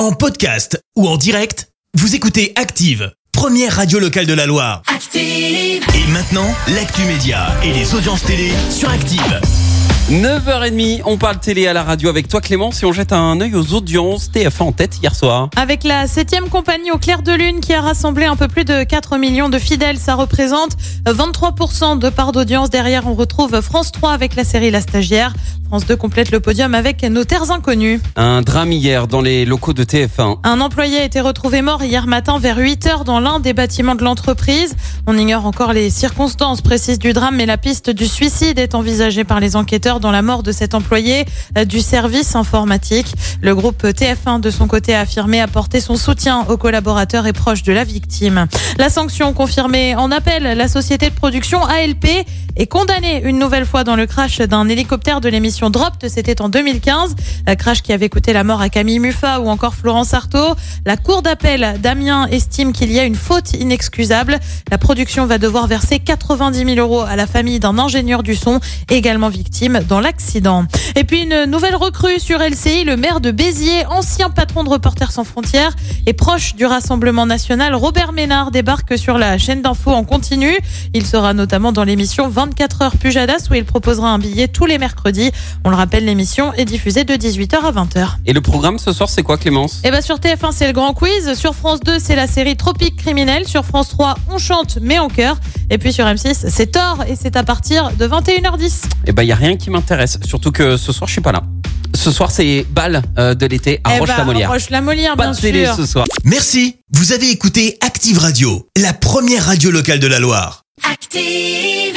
En podcast ou en direct, vous écoutez Active, première radio locale de la Loire. Active. Et maintenant, l'actu média et les audiences télé sur Active. 9h30, on parle télé à la radio avec toi Clément. Si on jette un œil aux audiences, TF1 en tête hier soir. Avec la septième compagnie au clair de lune qui a rassemblé un peu plus de 4 millions de fidèles, ça représente 23% de part d'audience. Derrière, on retrouve France 3 avec la série La Stagiaire. France 2 complète le podium avec Nos Terres Inconnues. Un drame hier dans les locaux de TF1. Un employé a été retrouvé mort hier matin vers 8 heures dans l'un des bâtiments de l'entreprise. On ignore encore les circonstances précises du drame, mais la piste du suicide est envisagée par les enquêteurs dans la mort de cet employé euh, du service informatique. Le groupe TF1 de son côté a affirmé apporter son soutien aux collaborateurs et proches de la victime. La sanction confirmée en appel, la société de production ALP est condamnée une nouvelle fois dans le crash d'un hélicoptère de l'émission Dropped, c'était en 2015, un crash qui avait coûté la mort à Camille Muffat ou encore Florence Artaud. La cour d'appel d'Amiens estime qu'il y a une faute inexcusable. La production va devoir verser 90 000 euros à la famille d'un ingénieur du son, également victime dans l'accident. Et puis une nouvelle recrue sur LCI, le maire de Béziers, ancien patron de Reporters sans frontières et proche du Rassemblement national, Robert Ménard débarque sur la chaîne d'info en continu. Il sera notamment dans l'émission 24 heures Pujadas où il proposera un billet tous les mercredis. On le rappelle, l'émission est diffusée de 18h à 20h. Et le programme ce soir, c'est quoi Clémence? Et ben sur TF1, c'est le grand quiz. Sur France 2, c'est la série Tropique criminel. Sur France 3, on chante mais en cœur. Et puis sur M6, c'est Thor et c'est à partir de 21h10. Eh ben, il y a rien qui m'intéresse. Surtout que ce soir, je suis pas là. Ce soir, c'est bal euh, de l'été à Eh ben, Roche-la-Molière. Roche-la-Molière, bien de télé sûr. ce soir. Merci, vous avez écouté Active Radio, la première radio locale de la Loire. Active.